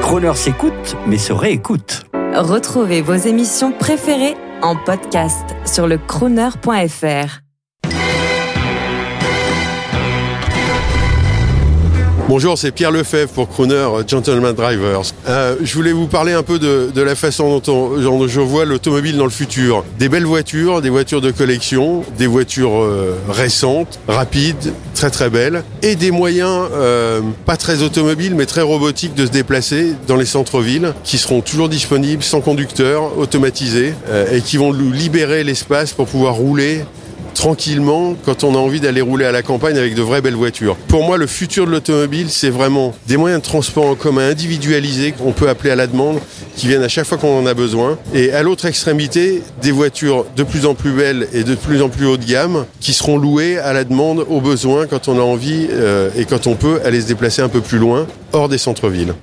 Croner s'écoute, mais se réécoute. Retrouvez vos émissions préférées en podcast sur le crooner.fr. Bonjour, c'est Pierre Lefebvre pour Crooner Gentleman Drivers. Euh, je voulais vous parler un peu de, la façon dont, on, dont, je vois l'automobile dans le futur. Des belles voitures, des voitures de collection, des voitures euh, récentes, rapides, très très belles, et des moyens euh, pas très automobiles mais très robotiques de se déplacer dans les centres-villes, qui seront toujours disponibles sans conducteur, automatisés, euh, et qui vont nous libérer l'espace pour pouvoir rouler tranquillement quand on a envie d'aller rouler à la campagne avec de vraies belles voitures. Pour moi, le futur de l'automobile, c'est vraiment des moyens de transport en commun individualisés qu'on peut appeler à la demande, qui viennent à chaque fois qu'on en a besoin. Et à l'autre extrémité, des voitures de plus en plus belles et de plus en plus haut de gamme qui seront louées à la demande, aux besoins, quand on a envie euh, et quand on peut aller se déplacer un peu plus loin, hors des centres-villes.